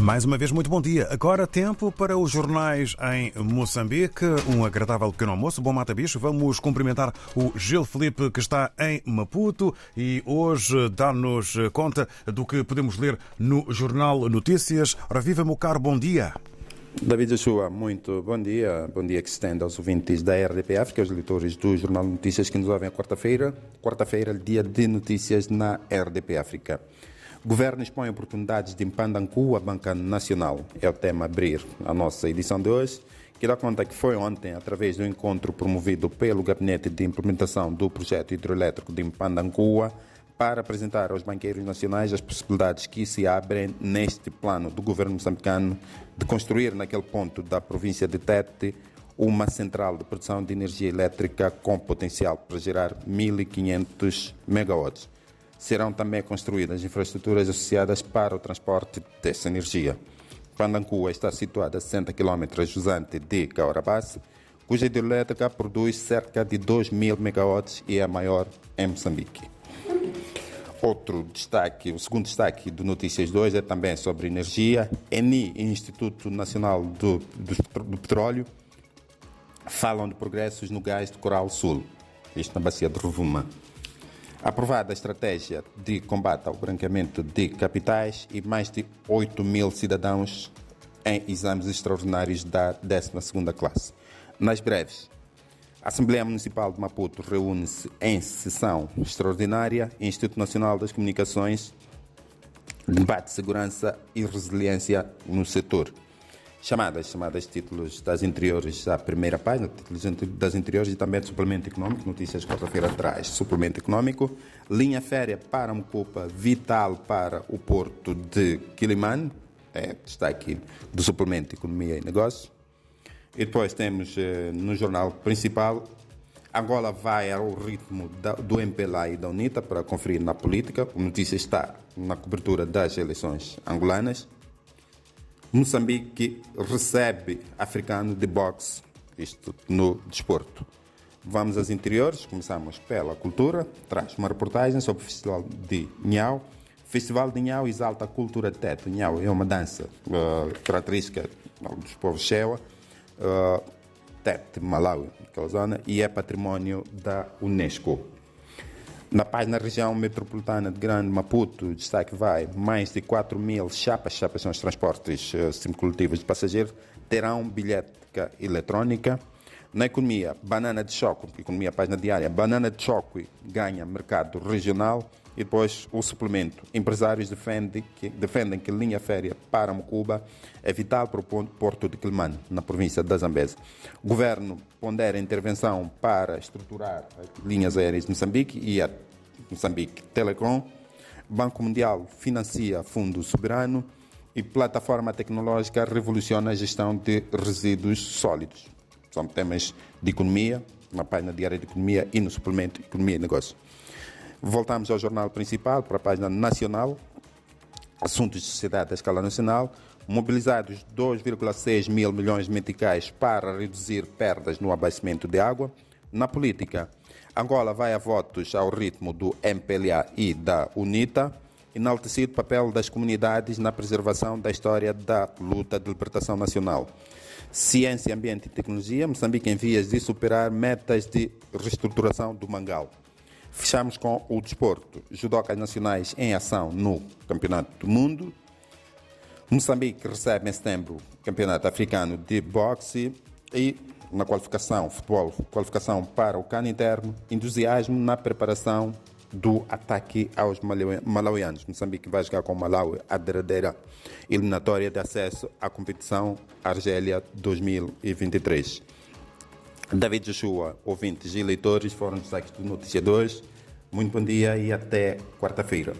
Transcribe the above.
Mais uma vez, muito bom dia. Agora tempo para os jornais em Moçambique. Um agradável pequeno almoço. Bom mata bicho. Vamos cumprimentar o Gil Felipe que está em Maputo e hoje dá-nos conta do que podemos ler no Jornal Notícias. Ora, viva, meu bom dia. David Joshua, muito bom dia. Bom dia que se estende aos ouvintes da RDP África, aos leitores do Jornal Notícias que nos ouvem quarta-feira. Quarta-feira, dia de notícias na RDP África. Governo expõe oportunidades de Impandancu à Banca Nacional. É o tema a abrir a nossa edição de hoje, que dá conta que foi ontem, através do encontro promovido pelo Gabinete de Implementação do Projeto Hidroelétrico de Impandancua, para apresentar aos banqueiros nacionais as possibilidades que se abrem neste plano do governo moçambicano de construir naquele ponto da província de Tete uma central de produção de energia elétrica com potencial para gerar 1.500 megawatts. Serão também construídas infraestruturas associadas para o transporte dessa energia. Pandancua está situada a 60 km jusante de Caurabás, cuja hidrelétrica produz cerca de 2.000 megawatts e é a maior em Moçambique. Outro destaque, o segundo destaque do Notícias 2 é também sobre energia. ENI e Instituto Nacional do, do, do Petróleo falam de progressos no gás de Coral Sul, isto na bacia de Rovuma. Aprovada a estratégia de combate ao branqueamento de capitais e mais de 8 mil cidadãos em exames extraordinários da 12ª classe. Nas breves, a Assembleia Municipal de Maputo reúne-se em sessão extraordinária Instituto Nacional das Comunicações debate segurança e resiliência no setor. Chamadas, chamadas títulos das interiores à primeira página, títulos das interiores e também suplemento econômico, notícias quarta-feira atrás, suplemento econômico, linha férrea para Mocopa, vital para o porto de Quilimane, é, está aqui do suplemento Economia e Negócios. E depois temos eh, no jornal principal, Angola vai ao ritmo da, do MPLA e da UNITA para conferir na política. A notícia está na cobertura das eleições angolanas. Moçambique recebe africano de boxe, isto no desporto. Vamos às interiores, começamos pela cultura, traz uma reportagem sobre o Festival de Nhau. O Festival de Nhau exalta a cultura tete. Nhau é uma dança uh, característica dos povos Shewa, uh, Tete, Malawi, aquela zona, e é património da Unesco. Na página região metropolitana de Grande Maputo, destaque vai mais de 4 mil chapas, chapas são os transportes uh, coletivos de passageiros, terão bilhética eletrónica. Na economia, banana de choque, economia página diária, banana de choque ganha mercado regional e depois o suplemento. Empresários defendem que, defendem que linha férrea para Mocuba é vital para o porto de Quilmane, na província da Zambesa. O governo pondera intervenção para estruturar linhas aéreas de Moçambique e a Moçambique Telecom. Banco Mundial financia fundo soberano e plataforma tecnológica revoluciona a gestão de resíduos sólidos. São temas de economia, na página diária de economia e no suplemento Economia e Negócio. Voltamos ao jornal principal, para a página nacional, assuntos de sociedade à escala nacional, mobilizados 2,6 mil milhões de meticais para reduzir perdas no abastecimento de água. Na política, Angola vai a votos ao ritmo do MPLA e da UNITA, enaltecido papel das comunidades na preservação da história da luta de libertação nacional. Ciência, Ambiente e Tecnologia, Moçambique em vias de superar metas de reestruturação do Mangal. Fechamos com o desporto. Judocas nacionais em ação no Campeonato do Mundo. Moçambique recebe em setembro o Campeonato Africano de Boxe e na qualificação, futebol, qualificação para o cano interno, entusiasmo na preparação do ataque aos malauianos. Moçambique vai jogar com o Malawi a derradeira eliminatória de acesso à competição Argélia 2023. David Joshua, ouvintes e leitores, foram destaques do Notícia 2. Muito bom dia e até quarta-feira.